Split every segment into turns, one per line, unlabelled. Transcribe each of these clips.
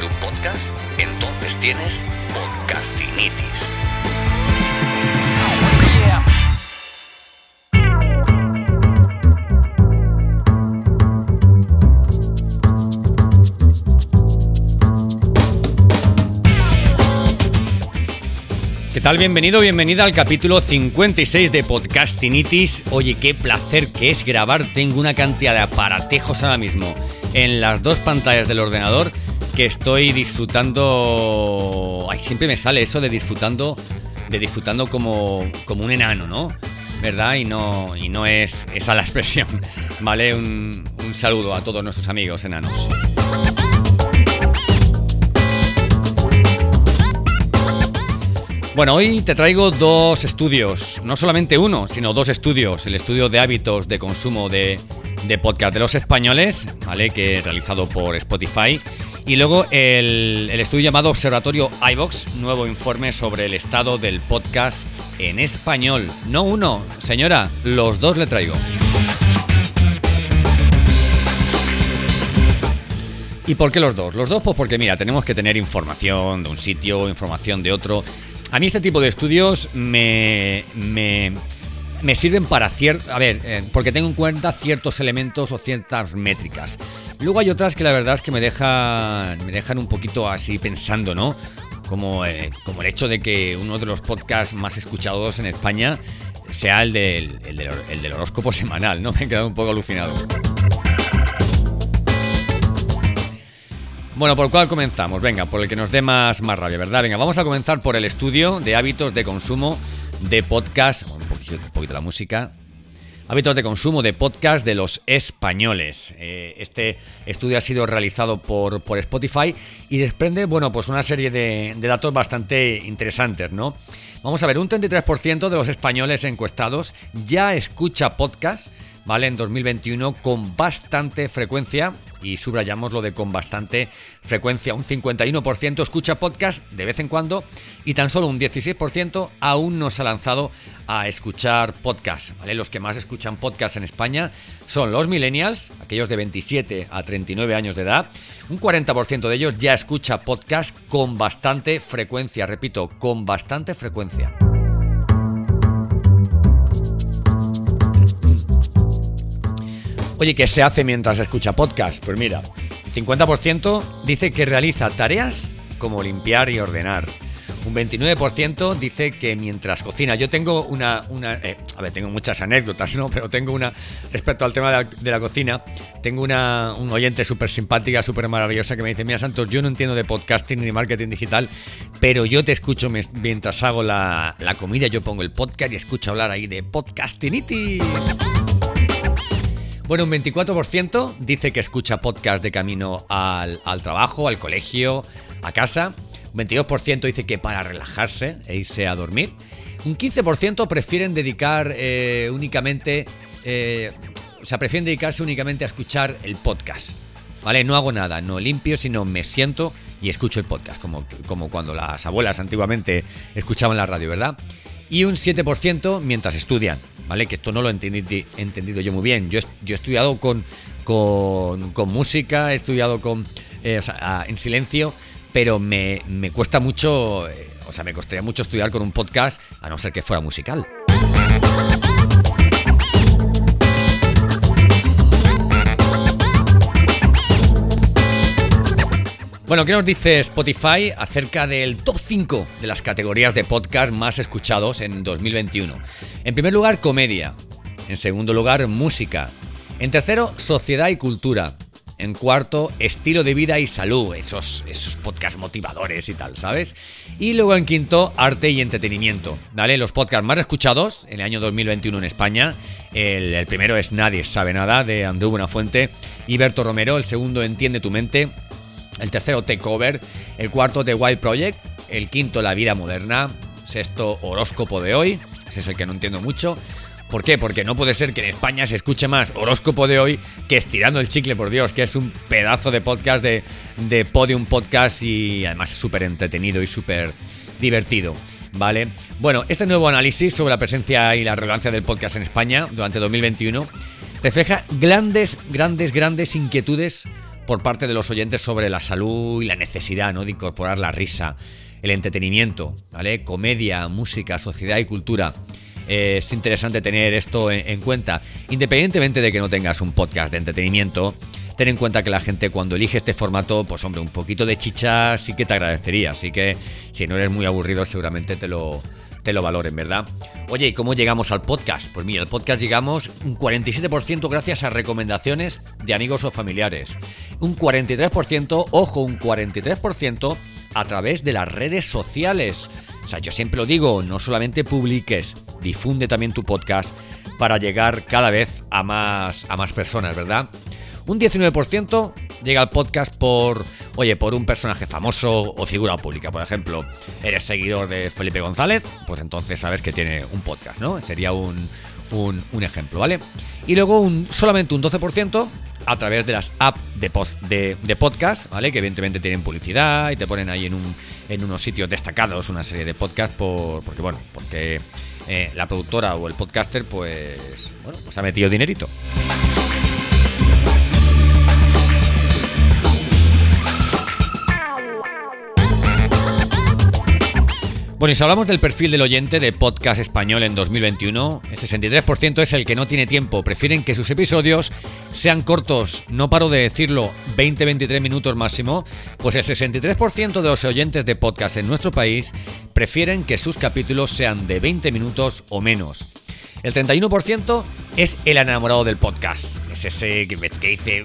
un podcast, entonces tienes Podcastinitis.
¿Qué tal? Bienvenido, bienvenida al capítulo 56 de Podcastinitis. Oye, qué placer que es grabar. Tengo una cantidad de aparatejos ahora mismo en las dos pantallas del ordenador que estoy disfrutando. Ay, siempre me sale eso de disfrutando, de disfrutando como, como un enano, ¿no? ¿Verdad? Y no, y no es esa la expresión. ¿Vale? Un, un saludo a todos nuestros amigos enanos. Bueno, hoy te traigo dos estudios, no solamente uno, sino dos estudios. El estudio de hábitos de consumo de, de podcast de los españoles, ¿vale? Que realizado por Spotify. Y luego el, el estudio llamado Observatorio iVox, nuevo informe sobre el estado del podcast en español. No uno, señora, los dos le traigo. ¿Y por qué los dos? Los dos, pues porque mira, tenemos que tener información de un sitio, información de otro. A mí este tipo de estudios me, me, me sirven para cierto... A ver, eh, porque tengo en cuenta ciertos elementos o ciertas métricas. Luego hay otras que la verdad es que me dejan, me dejan un poquito así pensando, ¿no? Como, eh, como el hecho de que uno de los podcasts más escuchados en España sea el del, el del, el del horóscopo semanal, ¿no? Me he quedado un poco alucinado. Bueno, ¿por cuál comenzamos? Venga, por el que nos dé más, más rabia, ¿verdad? Venga, vamos a comenzar por el estudio de hábitos de consumo de podcast. Un poquito, un poquito la música. Hábitos de consumo de podcast de los españoles. Eh, este estudio ha sido realizado por, por, Spotify y desprende, bueno, pues una serie de, datos bastante interesantes, ¿no? Vamos a ver, un 33% de los españoles encuestados ya escucha podcast ¿vale? En 2021 con bastante frecuencia, y subrayamos lo de con bastante frecuencia, un 51% escucha podcast de vez en cuando y tan solo un 16% aún no se ha lanzado a escuchar podcast, ¿vale? Los que más escuchan podcast en España son los millennials, aquellos de 27 a 39 años de edad, un 40% de ellos ya escucha podcast con bastante frecuencia, repito, con bastante frecuencia. Oye, ¿qué se hace mientras escucha podcast? Pues mira, el 50% dice que realiza tareas como limpiar y ordenar. Un 29% dice que mientras cocina. Yo tengo una. una eh, a ver, tengo muchas anécdotas, ¿no? Pero tengo una. Respecto al tema de la, cocina, tengo una, un oyente súper simpática, súper maravillosa que me dice: Mira, Santos, yo no entiendo de podcasting ni marketing digital, pero yo te escucho mientras hago la, la comida. Yo pongo el podcast y escucho hablar ahí de podcastinitis. Bueno, un 24% dice que escucha podcast de camino al, al, trabajo, al colegio, a casa. Un 22% dice que para relajarse e irse a dormir. Un 15% prefieren dedicar eh, únicamente... Eh, o sea, prefieren dedicarse únicamente a escuchar el podcast. ¿Vale? No hago nada, no limpio, sino me siento y escucho el podcast, como, como cuando las abuelas antiguamente escuchaban la radio, ¿verdad? Y un 7% mientras estudian. ¿Vale? Que esto no lo he entendido, yo muy bien. Yo, he estudiado con, música, he estudiado con, eh, en silencio, pero me, me cuesta mucho, eh, o sea, me costaría mucho estudiar con un podcast, a no ser que fuera musical. Bueno, ¿qué nos dice Spotify acerca del top 5 de las categorías de podcast más escuchados en 2021? En primer lugar, comedia. En segundo lugar, música. En tercero, sociedad y cultura. En cuarto, estilo de vida y salud, esos, esos podcasts motivadores y tal, ¿sabes? Y luego en quinto, arte y entretenimiento. Los podcasts más escuchados en el año 2021 en España. El, primero es Nadie sabe nada de Andrew Buenafuente y Berto Romero. El segundo, Entiende tu mente. El tercero, Takeover. El cuarto, The Wild Project. El quinto, La vida moderna. Sexto, Horóscopo de hoy. Ese es el que no entiendo mucho. ¿Por qué? Porque no puede ser que en España se escuche más horóscopo de hoy que estirando el chicle, por Dios, que es un pedazo de podcast de, de Podium Podcast y además súper entretenido y súper divertido. ¿Vale? Bueno, este nuevo análisis sobre la presencia y la relevancia del podcast en España durante 2021 refleja grandes, grandes, grandes inquietudes por parte de los oyentes sobre la salud y la necesidad ¿no? de incorporar la risa, el entretenimiento, ¿vale? Comedia, música, sociedad y cultura es interesante tener esto en, cuenta. Independientemente de que no tengas un podcast de entretenimiento, ten en cuenta que la gente cuando elige este formato, pues hombre, un poquito de chicha sí que te agradecería. Así que si no eres muy aburrido, seguramente te lo, te lo valoren, ¿verdad? Oye, ¿y cómo llegamos al podcast? Pues mira, al podcast llegamos un 47% gracias a recomendaciones de amigos o familiares. Un 43%, ojo, un 43% a través de las redes sociales. O sea, yo siempre lo digo, no solamente publiques, difunde también tu podcast para llegar cada vez a más, a más personas, ¿verdad? Un 19% llega al podcast por, oye, por un personaje famoso o figura pública. Por ejemplo, eres seguidor de Felipe González, pues entonces sabes que tiene un podcast, ¿no? Sería un, un, ejemplo, ¿vale? Y luego un, solamente un 12% a través de las apps de, post, de, podcast, ¿vale? Que evidentemente tienen publicidad y te ponen ahí en, un, en unos sitios destacados una serie de podcasts por, porque, bueno, porque eh, la productora o el podcaster, pues, bueno, pues ha metido dinerito. Bueno, y si hablamos del perfil del oyente de podcast español en 2021, el 63% es el que no tiene tiempo. Prefieren que sus episodios sean cortos. No paro de decirlo, 20-23 minutos máximo. Pues el 63% de los oyentes de podcast en nuestro país prefieren que sus capítulos sean de 20 minutos o menos. El 31% es el enamorado del podcast. Es ese que, dice,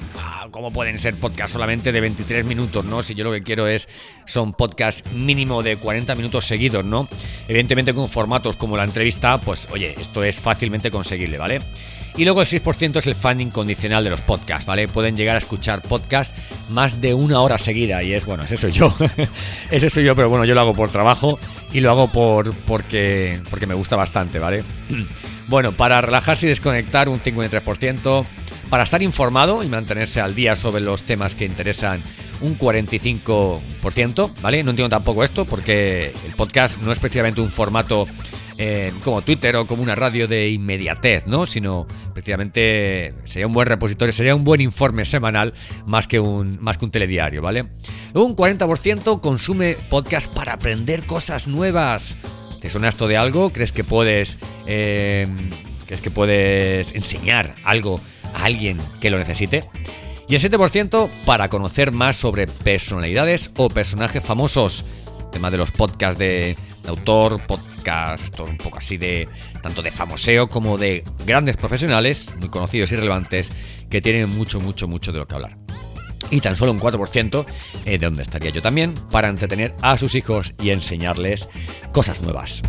¿cómo pueden ser podcasts solamente de 23 minutos, no? Si yo lo que quiero es, son podcasts mínimo de 40 minutos seguidos, ¿no? Evidentemente con formatos como la entrevista, pues oye, esto es fácilmente conseguible, ¿vale? Y luego el 6% es el fan incondicional de los podcasts, ¿vale? Pueden llegar a escuchar podcasts más de una hora seguida y es, bueno, ese soy yo. ese soy yo, pero bueno, yo lo hago por trabajo y lo hago por porque, porque me gusta bastante, ¿vale? Bueno, para relajarse y desconectar un 53%, para estar informado y mantenerse al día sobre los temas que interesan un 45%, ¿vale? No entiendo tampoco esto porque el podcast no es precisamente un formato eh, como Twitter o como una radio de inmediatez, ¿no? Sino precisamente sería un buen repositorio, sería un buen informe semanal más que un, más que un telediario, ¿vale? Un 40% consume podcast para aprender cosas nuevas. ¿Te suena esto de algo? ¿Crees que puedes, eh, ¿crees que puedes enseñar algo a alguien que lo necesite? Y el 7% para conocer más sobre personalidades o personajes famosos. tema de los podcasts de, autor, podcast, un poco así de tanto de famoseo como de grandes profesionales, muy conocidos y relevantes, que tienen mucho, mucho, mucho de lo que hablar y tan solo un 4% eh, de donde estaría yo también para entretener a sus hijos y enseñarles cosas nuevas.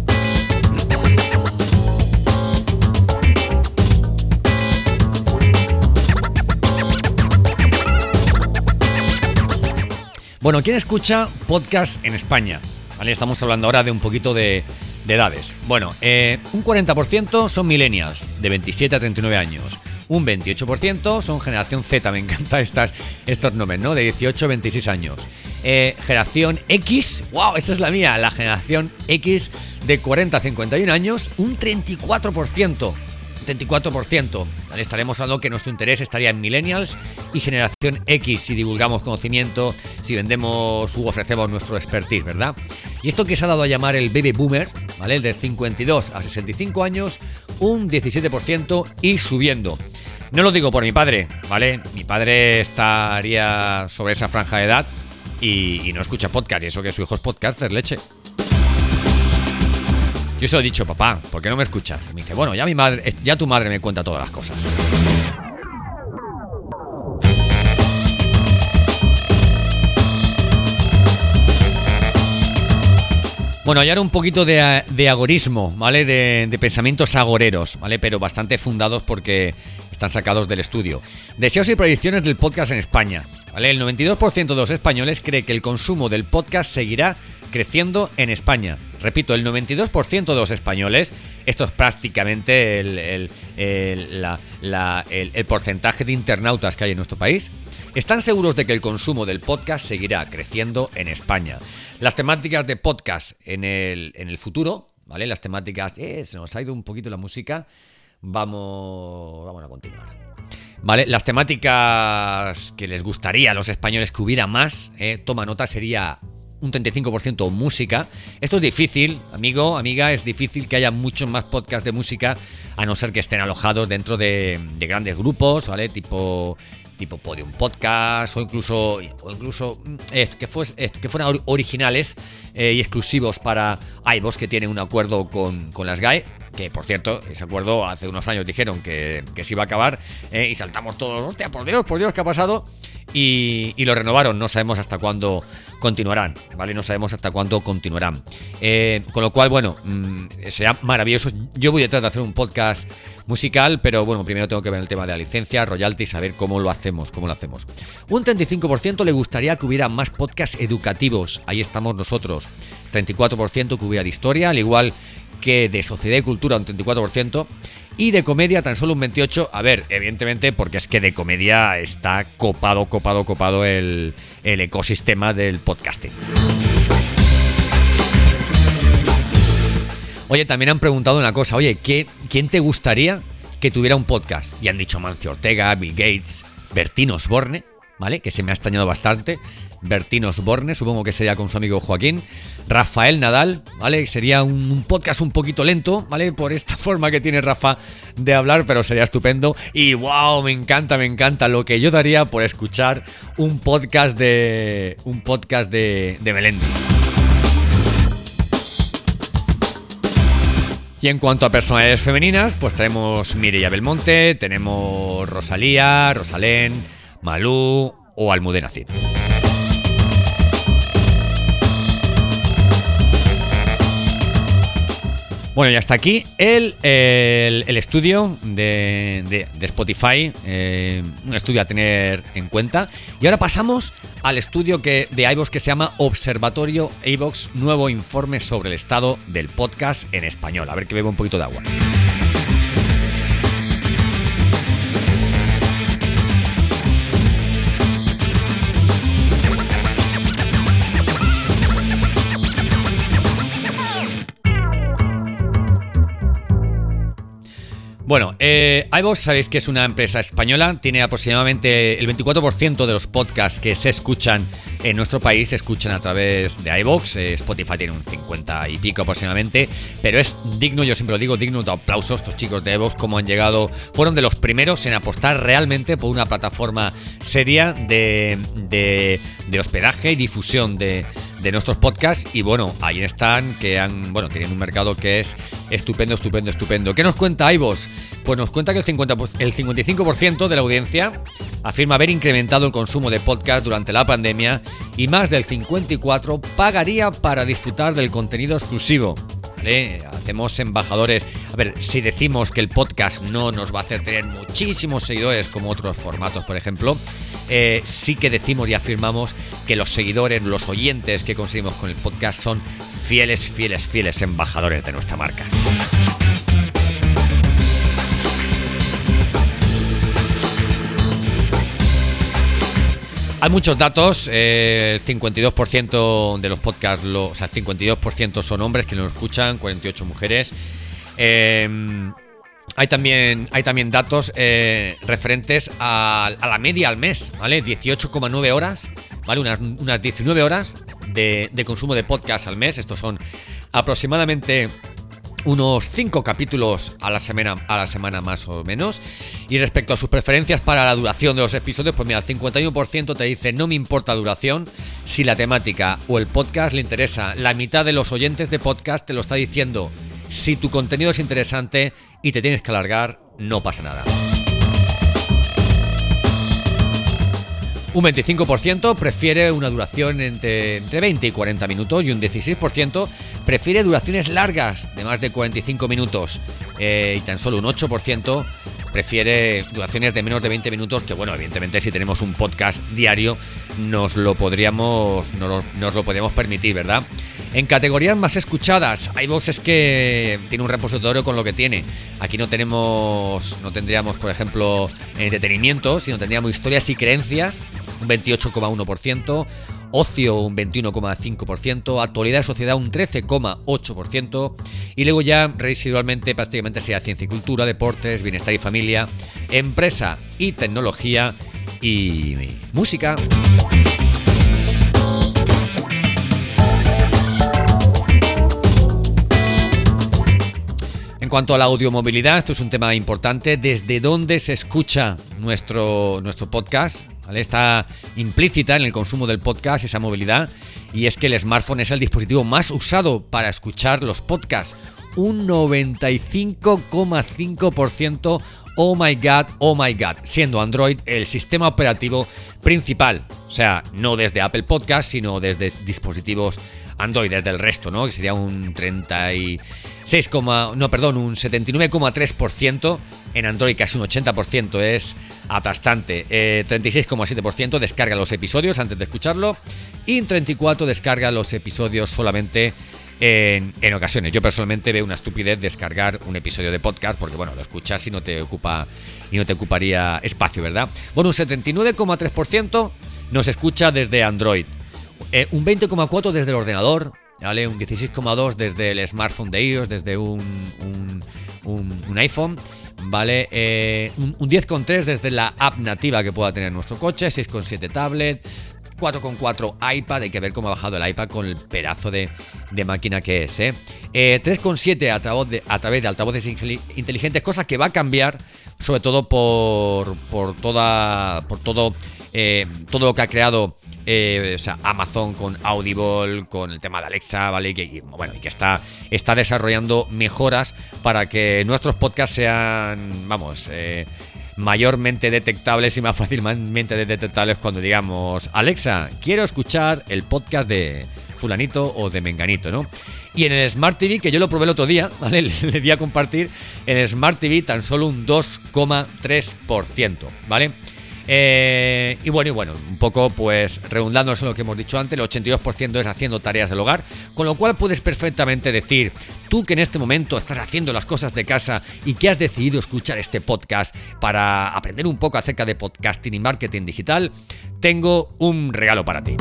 Bueno, ¿quién escucha podcast en España? ¿Vale? Estamos hablando ahora de un poquito de, edades. Bueno, eh, un 40% son millennials, de 27 a 39 años un 28% son generación Z, me encantan estas, estos nombres, ¿no? De 18 a 26 años. Eh, generación X, wow, esa es la mía, la generación X de 40 a 51 años, un 34%. 34%. Estaremos hablando que nuestro interés estaría en millennials y generación X si divulgamos conocimiento, si vendemos u ofrecemos nuestro expertise, ¿verdad? Y esto que se ha dado a llamar el baby boomer, ¿vale? El de 52 a 65 años, un 17% y subiendo. No lo digo por mi padre, ¿vale? Mi padre estaría sobre esa franja de edad y, no escucha podcast, y eso que su hijo es podcaster, leche. Yo se lo he dicho, papá, ¿por qué no me escuchas? Y me dice, bueno, ya mi madre, ya tu madre me cuenta todas las cosas. Bueno, hallar un poquito de, agorismo, ¿vale? De, pensamientos agoreros, ¿vale? Pero bastante fundados porque están sacados del estudio. Deseos y predicciones del podcast en España. ¿vale? El 92% de los españoles cree que el consumo del podcast seguirá creciendo en España. Repito, el 92% de los españoles, esto es prácticamente el, el- el- porcentaje de internautas que hay en nuestro país, están seguros de que el consumo del podcast seguirá creciendo en España. Las temáticas de podcast en el, en futuro, ¿vale? Las temáticas, eh, se nos ha ido un poquito la música, vamos, vamos a continuar. ¿Vale? Las temáticas que les gustaría a los españoles que hubiera más, eh, toma nota, sería un 35% música. Esto es difícil, amigo, amiga, es difícil que haya muchos más podcasts de música, a no ser que estén alojados dentro de, de grandes grupos, ¿vale? Tipo tipo Podium Podcast o incluso o incluso mm, eh, que, eh, que fueran or- originales eh, y exclusivos para iVoox que tiene un acuerdo con, con las GAE que por cierto ese acuerdo hace unos años dijeron que, que se iba a acabar y saltamos todos hostia por Dios por Dios qué ha pasado y, lo renovaron. No sabemos hasta cuándo continuarán, ¿vale? No sabemos hasta cuándo continuarán. Eh, con lo cual, bueno, mm, será maravilloso. Yo voy detrás de hacer un podcast musical, pero bueno, primero tengo que ver el tema de la licencia, royalty, saber cómo lo hacemos, cómo lo hacemos. Un 35% le gustaría que hubiera más podcasts educativos. Ahí estamos nosotros. 34% que hubiera de historia, al igual que de sociedad y cultura un 34% y de comedia tan solo un 28%. A ver, evidentemente porque es que de comedia está copado, copado, copado el, el ecosistema del podcasting. Oye, también han preguntado una cosa, oye, ¿qué, ¿quién te gustaría que tuviera un podcast? Y han dicho Mancio Ortega, Bill Gates, Bertín Osborne, ¿vale? Que se me ha extrañado bastante. Bertín Osborne, supongo que sería con su amigo Joaquín. Rafael Nadal, ¿vale? Sería un, podcast un poquito lento, ¿vale? Por esta forma que tiene Rafa de hablar, pero sería estupendo. Y wow, me encanta, me encanta lo que yo daría por escuchar un podcast de. un podcast de, de Melendi. Y en cuanto a personalidades femeninas, pues tenemos Mireia Belmonte, tenemos Rosalía, Rosalén, Malú o Almudena Cid. Bueno, y hasta aquí el, el- estudio de, de- Spotify, eh, un estudio a tener en cuenta. Y ahora pasamos al estudio que, de iVoox que se llama Observatorio iVoox, nuevo informe sobre el estado del podcast en español. A ver que bebo un poquito de agua. Bueno, eh, iVoox sabéis que es una empresa española, tiene aproximadamente el 24% de los podcasts que se escuchan en nuestro país se escuchan a través de iVoox, eh, Spotify tiene un 50 y pico aproximadamente, pero es digno, yo siempre lo digo, digno de aplausos. Estos chicos de iVoox, como han llegado, fueron de los primeros en apostar realmente por una plataforma seria de, de- de hospedaje y difusión de, de nuestros podcasts y bueno, ahí están que han, bueno, tienen un mercado que es estupendo, estupendo, estupendo. ¿Qué nos cuenta iVoox? Pues nos cuenta que el, 50, el 55% de la audiencia afirma haber incrementado el consumo de podcast durante la pandemia y más del 54 pagaría para disfrutar del contenido exclusivo. Hacemos embajadores. A ver, si decimos que el podcast no nos va a hacer tener muchísimos seguidores como otros formatos, por ejemplo, eh, sí que decimos y afirmamos que los seguidores, los oyentes que conseguimos con el podcast son fieles, fieles, fieles embajadores de nuestra marca. Hay muchos datos, eh, el 52% de los podcasts, o sea, el 52% son hombres que nos escuchan, 48 mujeres. Eh, hay también, hay también datos eh, referentes a, la media al mes, ¿vale? 18,9 horas, ¿vale? Unas, unas 19 horas de, de consumo de podcast al mes. Estos son aproximadamente unos 5 capítulos a la semana a la semana más o menos. Y respecto a sus preferencias para la duración de los episodios, pues mira, el 51% te dice no me importa duración si la temática o el podcast le interesa. La mitad de los oyentes de podcast te lo está diciendo. Si tu contenido es interesante y te tienes que alargar, no pasa nada. Un 25% prefiere una duración entre, entre 20 y 40 minutos y un 16% prefiere duraciones largas de más de 45 minutos eh, y tan solo un 8% prefiere duraciones de menos de 20 minutos, que bueno, evidentemente si tenemos un podcast diario nos lo podríamos, nos, nos lo podríamos permitir, ¿verdad? En categorías más escuchadas, iVoox es que tiene un repositorio con lo que tiene. Aquí no tenemos, no tendríamos, por ejemplo, entretenimiento, sino tendríamos historias y creencias, un 28,1%, ocio un 21,5%, actualidad de sociedad un 13,8% y luego ya residualmente prácticamente sea ciencia y cultura, deportes, bienestar y familia, empresa y tecnología y música. En cuanto a la audiomovilidad, esto es un tema importante. ¿Desde dónde se escucha nuestro, nuestro podcast? Está implícita en el consumo del podcast esa movilidad. Y es que el smartphone es el dispositivo más usado para escuchar los podcasts. Un 95,5% oh my god, oh my god, siendo Android el sistema operativo principal. O sea, no desde Apple Podcast, sino desde dispositivos Android, desde el resto, ¿no? Que sería un 36, no, perdón, un 79,3%. En Android casi un 80% es aplastante. 36,7% eh, descarga los episodios antes de escucharlo. Y 34 descarga los episodios solamente en, en, ocasiones. Yo personalmente veo una estupidez descargar un episodio de podcast porque bueno, lo escuchas y no te ocupa y no te ocuparía espacio, ¿verdad? Bueno, un 79,3% nos escucha desde Android, eh, un 20,4% desde el ordenador, ¿vale? Un 16,2% desde el smartphone de iOS, desde un, un, iPhone. ¿vale? Eh, un, un 10,3 desde la app nativa que pueda tener nuestro coche, 6,7 tablet, 4,4 iPad, hay que ver cómo ha bajado el iPad con el pedazo de, máquina que es. ¿eh? 3,7 eh, a, través de, a través de altavoces inteligentes, cosa que va a cambiar sobre todo por, por, toda, por todo, eh, todo lo que ha creado eh, Amazon con Audible, con el tema de Alexa, ¿vale? Y que, bueno, y que está, está desarrollando mejoras para que nuestros podcasts sean, vamos, mayormente detectables y más fácilmente detectables cuando digamos, Alexa, quiero escuchar el podcast de fulanito o de menganito, ¿no? Y en el Smart TV, que yo lo probé el otro día, ¿vale? Le di a compartir, en el Smart TV tan solo un 2,3%, ¿vale? Eh, y bueno, y bueno, un poco pues redundando en lo que hemos dicho antes, el 82% es haciendo tareas del hogar, con lo cual puedes perfectamente decir, tú que en este momento estás haciendo las cosas de casa y que has decidido escuchar este podcast para aprender un poco acerca de podcasting y marketing digital, tengo un regalo para ti.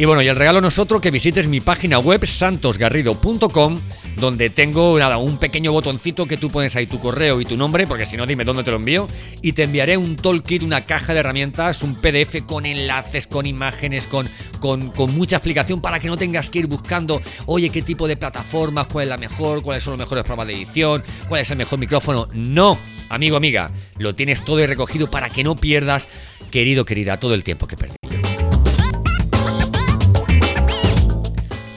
Y bueno, y el regalo no que visites mi página web santosgarrido.com donde tengo nada, un pequeño botoncito que tú pones ahí tu correo y tu nombre, porque si no dime dónde te lo envío, y te enviaré un toolkit, una caja de herramientas, un PDF con enlaces, con imágenes, con, con, con mucha explicación para que no tengas que ir buscando, oye, qué tipo de plataformas, cuál es la mejor, cuáles son los mejores programas de edición, cuál es el mejor micrófono. No, amigo, amiga, lo tienes todo recogido para que no pierdas, querido, querida, todo el tiempo que perdí.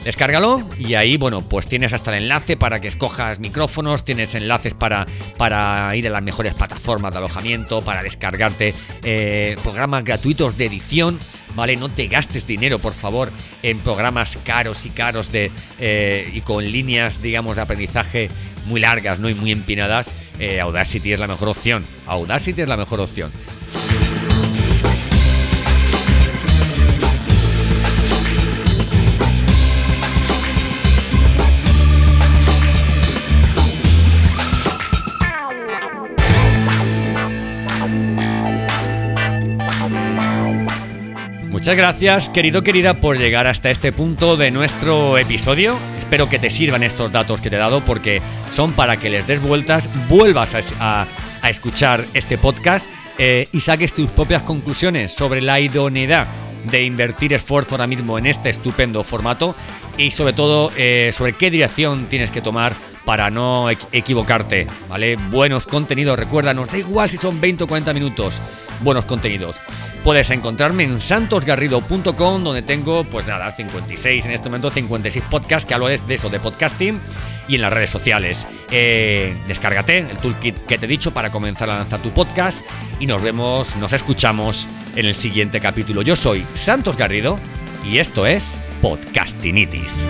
Descárgalo y ahí, bueno, pues tienes hasta el enlace para que escojas micrófonos, tienes enlaces para, para ir a las mejores plataformas de alojamiento, para descargarte eh, programas gratuitos de edición. ¿vale? No te gastes dinero, por favor, en programas caros y caros de, eh, y con líneas, digamos, de aprendizaje muy largas, ¿no? Y muy empinadas. Eh, Audacity es la mejor opción. Audacity es la mejor opción. Muchas gracias, querido, querida, por llegar hasta este punto de nuestro episodio. Espero que te sirvan estos datos que te he dado porque son para que les des vueltas, vuelvas a, escuchar este podcast eh, y saques tus propias conclusiones sobre la idoneidad de invertir esfuerzo ahora mismo en este estupendo formato y sobre todo eh, sobre qué dirección tienes que tomar para no equivocarte, ¿vale? Buenos contenidos, recuerda, nos da igual si son 20 o 40 minutos, buenos contenidos. Puedes encontrarme en santosgarrido.com, donde tengo, pues nada, 56, en este momento 56 podcasts que hablo de eso, de podcasting, y en las redes sociales. Eh, descárgate el toolkit que te he dicho para comenzar a lanzar tu podcast, y nos vemos, nos escuchamos en el siguiente capítulo. Yo soy Santos Garrido, y esto es Podcastinitis.